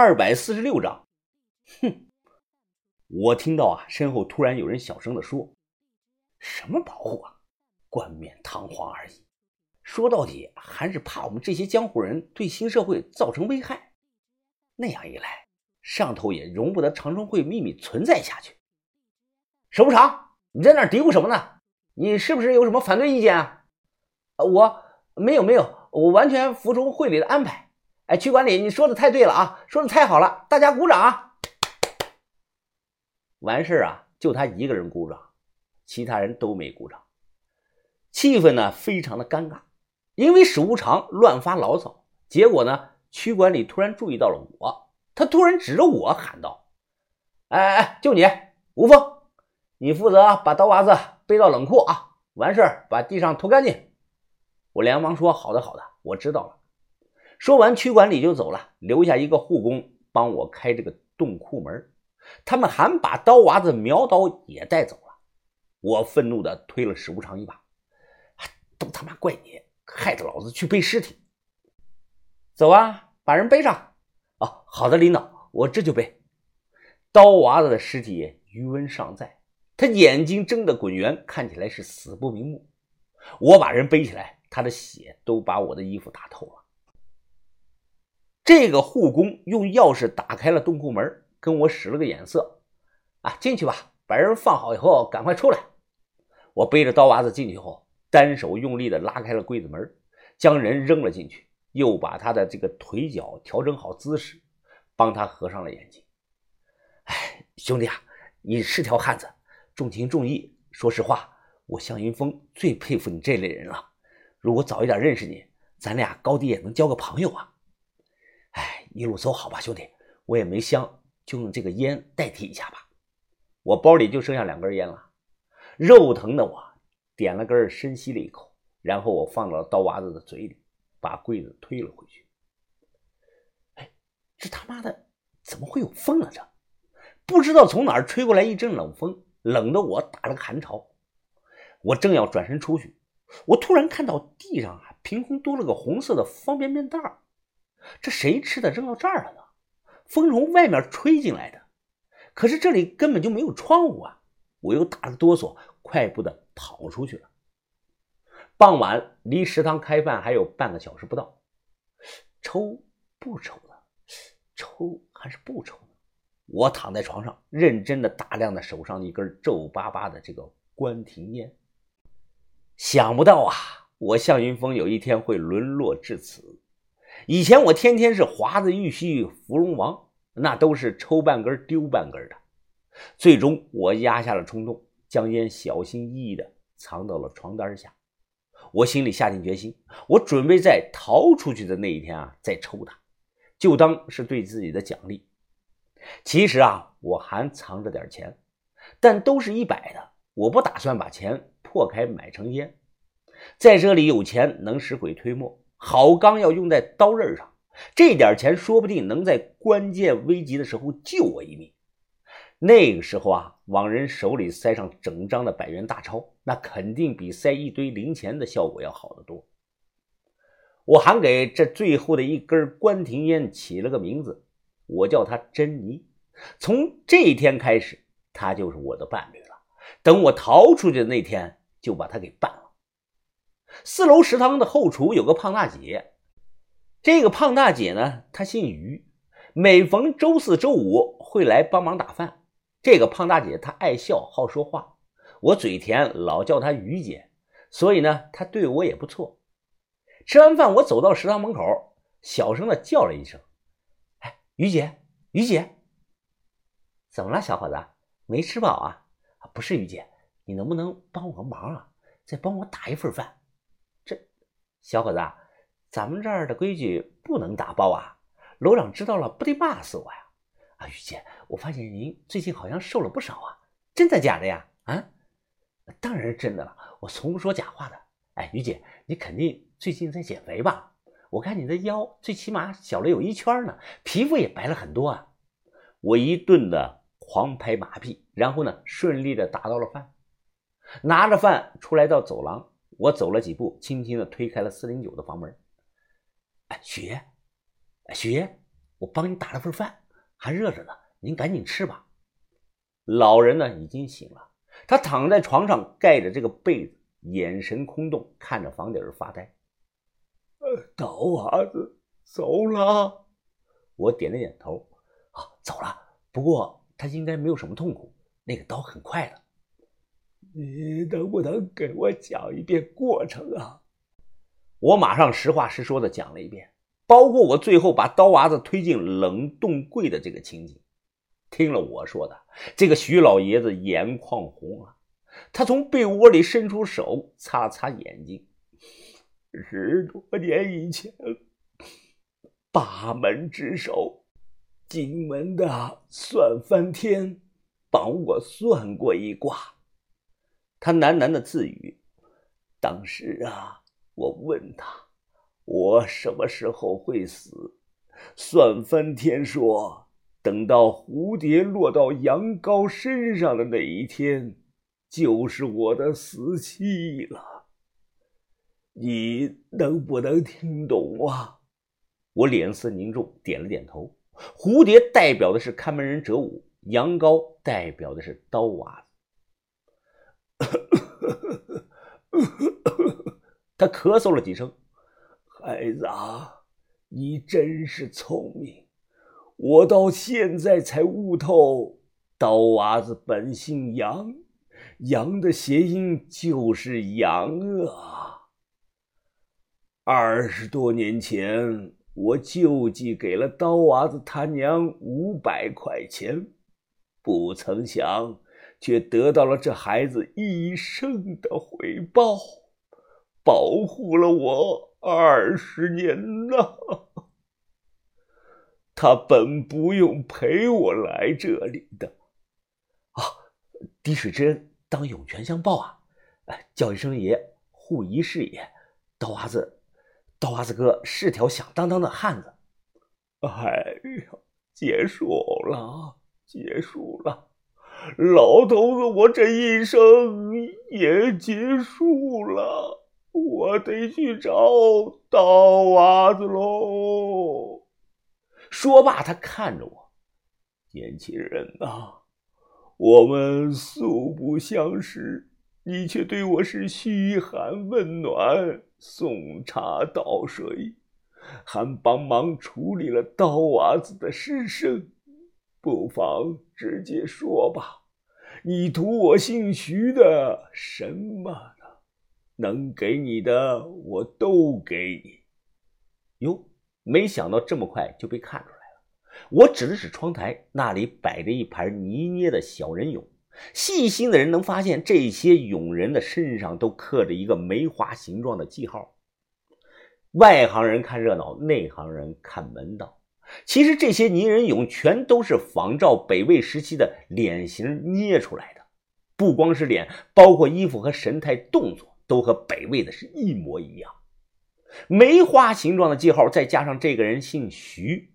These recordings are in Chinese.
二百四十六章。哼！我听到啊，身后突然有人小声的说：“什么保护啊，冠冕堂皇而已。说到底，还是怕我们这些江湖人对新社会造成危害。那样一来，上头也容不得长春会秘密存在下去。”首不长，你在那嘀咕什么呢？你是不是有什么反对意见啊？我没有没有，我完全服从会里的安排。哎，区管理，你说的太对了啊，说的太好了，大家鼓掌啊！完事啊，就他一个人鼓掌，其他人都没鼓掌，气氛呢非常的尴尬。因为史无常乱发牢骚，结果呢，区管理突然注意到了我，他突然指着我喊道：“哎哎哎，就你吴峰，你负责把刀娃子。”背到冷库啊！完事儿把地上拖干净。我连忙说：“好的，好的，我知道了。”说完，区管理就走了，留下一个护工帮我开这个洞库门。他们还把刀娃子苗刀也带走了。我愤怒地推了史无常一把：“都他妈怪你，害得老子去背尸体！走啊，把人背上！哦，好的，领导，我这就背。”刀娃子的尸体余温尚在。他眼睛睁得滚圆，看起来是死不瞑目。我把人背起来，他的血都把我的衣服打透了。这个护工用钥匙打开了洞库门，跟我使了个眼色：“啊，进去吧，把人放好以后赶快出来。”我背着刀娃子进去后，单手用力的拉开了柜子门，将人扔了进去，又把他的这个腿脚调整好姿势，帮他合上了眼睛。哎，兄弟啊，你是条汉子。重情重义，说实话，我向云峰最佩服你这类人了。如果早一点认识你，咱俩高低也能交个朋友啊。哎，一路走好吧，兄弟。我也没香，就用这个烟代替一下吧。我包里就剩下两根烟了，肉疼的我点了根，深吸了一口，然后我放到了刀娃子的嘴里，把柜子推了回去。哎，这他妈的怎么会有风啊？这不知道从哪儿吹过来一阵冷风。冷的我打了个寒潮，我正要转身出去，我突然看到地上啊，凭空多了个红色的方便面袋儿这谁吃的扔到这儿了呢？风从外面吹进来的，可是这里根本就没有窗户啊！我又打了哆嗦，快步的跑出去了。傍晚离食堂开饭还有半个小时不到，抽不抽的？抽还是不抽？我躺在床上，认真的打量着手上一根皱巴巴的这个关停烟。想不到啊，我向云峰有一天会沦落至此。以前我天天是华子玉溪芙蓉王，那都是抽半根丢半根的。最终，我压下了冲动，将烟小心翼翼的藏到了床单下。我心里下定决心，我准备在逃出去的那一天啊，再抽它，就当是对自己的奖励。其实啊，我还藏着点钱，但都是一百的。我不打算把钱破开买成烟，在这里有钱能使鬼推磨，好钢要用在刀刃上。这点钱说不定能在关键危急的时候救我一命。那个时候啊，往人手里塞上整张的百元大钞，那肯定比塞一堆零钱的效果要好得多。我还给这最后的一根关停烟起了个名字。我叫她珍妮，从这一天开始，她就是我的伴侣了。等我逃出去的那天，就把她给办。四楼食堂的后厨有个胖大姐，这个胖大姐呢，她姓于，每逢周四周五会来帮忙打饭。这个胖大姐她爱笑，好说话，我嘴甜，老叫她于姐，所以呢，她对我也不错。吃完饭，我走到食堂门口，小声的叫了一声。哎于姐，于姐，怎么了，小伙子？没吃饱啊？不是，于姐，你能不能帮我个忙啊？再帮我打一份饭。小伙子，咱们这儿的规矩不能打包啊，楼长知道了不得骂死我呀！啊，于姐，我发现您最近好像瘦了不少啊，真的假的呀？啊，当然是真的了，我从不说假话的。哎，于姐，你肯定最近在减肥吧？我看你的腰最起码小了有一圈呢，皮肤也白了很多啊！我一顿的狂拍马屁，然后呢，顺利的打到了饭，拿着饭出来到走廊，我走了几步，轻轻的推开了四零九的房门。哎，雪，哎，雪，我帮你打了份饭，还热着呢，您赶紧吃吧。老人呢已经醒了，他躺在床上，盖着这个被子，眼神空洞，看着房顶发呆。呃，刀娃子走了，我点了点头。啊，走了。不过他应该没有什么痛苦，那个刀很快的。你能不能给我讲一遍过程啊？我马上实话实说的讲了一遍，包括我最后把刀娃子推进冷冻柜的这个情景。听了我说的，这个徐老爷子眼眶红啊，他从被窝里伸出手擦了擦眼睛。十多年以前，八门之首，荆门的算翻天，帮我算过一卦。他喃喃的自语：“当时啊，我问他，我什么时候会死？算翻天说。”等到蝴蝶落到羊羔身上的那一天，就是我的死期了。你能不能听懂啊？我脸色凝重，点了点头。蝴蝶代表的是看门人哲武，羊羔代表的是刀娃子。他咳嗽了几声，孩子啊，你真是聪明。我到现在才悟透，刀娃子本姓杨，杨的谐音就是羊啊。二十多年前，我救济给了刀娃子他娘五百块钱，不曾想，却得到了这孩子一生的回报，保护了我二十年了。他本不用陪我来这里的，啊，滴水之恩当涌泉相报啊！叫一声爷，护一世也。刀娃子，刀娃子哥是条响当当的汉子。哎呀，结束了，结束了，老头子，我这一生也结束了，我得去找刀娃子喽。说罢，他看着我，年轻人呐，我们素不相识，你却对我是嘘寒问暖、送茶倒水，还帮忙处理了刀娃子的尸身，不妨直接说吧，你图我姓徐的什么呢？能给你的，我都给你。哟。没想到这么快就被看出来了。我指了指窗台，那里摆着一盘泥捏的小人俑。细心的人能发现，这些俑人的身上都刻着一个梅花形状的记号。外行人看热闹，内行人看门道。其实这些泥人俑全都是仿照北魏时期的脸型捏出来的，不光是脸，包括衣服和神态动作，都和北魏的是一模一样。梅花形状的记号，再加上这个人姓徐，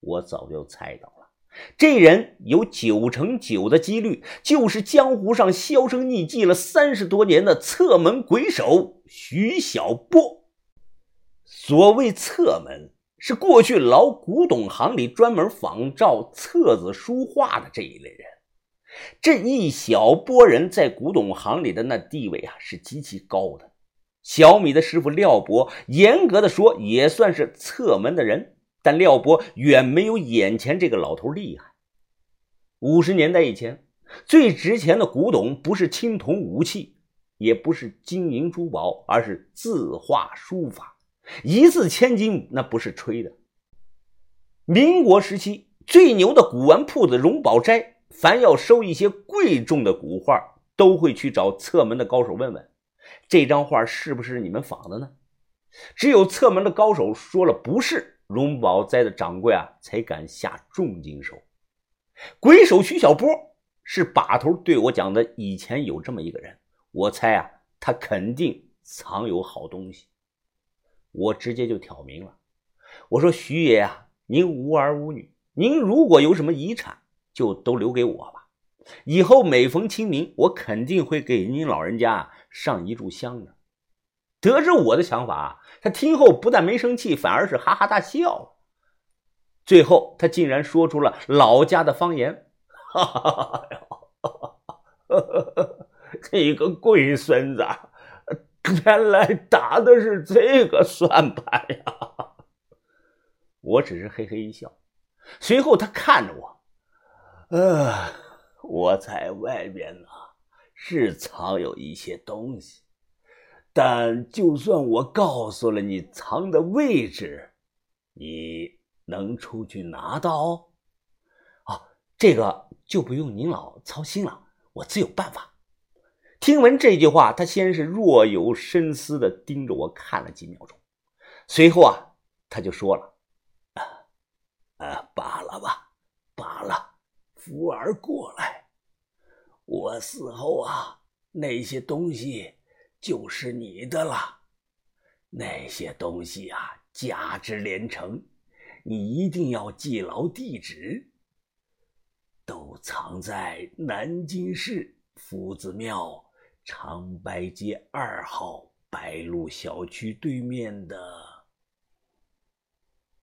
我早就猜到了，这人有九成九的几率就是江湖上销声匿迹了三十多年的侧门鬼手徐小波。所谓侧门，是过去老古董行里专门仿照册子书画的这一类人。这一小波人在古董行里的那地位啊，是极其高的。小米的师傅廖博，严格的说也算是侧门的人，但廖博远没有眼前这个老头厉害。五十年代以前，最值钱的古董不是青铜武器，也不是金银珠宝，而是字画书法，一字千金，那不是吹的。民国时期最牛的古玩铺子荣宝斋，凡要收一些贵重的古画，都会去找侧门的高手问问。这张画是不是你们仿的呢？只有侧门的高手说了不是，荣宝斋的掌柜啊才敢下重金收。鬼手徐小波是把头对我讲的，以前有这么一个人，我猜啊，他肯定藏有好东西。我直接就挑明了，我说徐爷啊，您无儿无女，您如果有什么遗产，就都留给我吧。以后每逢清明，我肯定会给您老人家。上一炷香的，得知我的想法，他听后不但没生气，反而是哈哈大笑。最后，他竟然说出了老家的方言：“哈哈哈，你个龟孙子，原来打的是这个算盘呀！”我只是嘿嘿一笑。随后，他看着我：“呃，我在外边呢，是藏有一些东西，但就算我告诉了你藏的位置，你……”能出去拿到？哦，这个就不用您老操心了，我自有办法。听闻这句话，他先是若有深思的盯着我看了几秒钟，随后啊，他就说了：“啊，啊，罢了吧，罢了，福儿过来，我死后啊，那些东西就是你的了。那些东西啊，价值连城。”你一定要记牢地址，都藏在南京市夫子庙长白街二号白鹿小区对面的。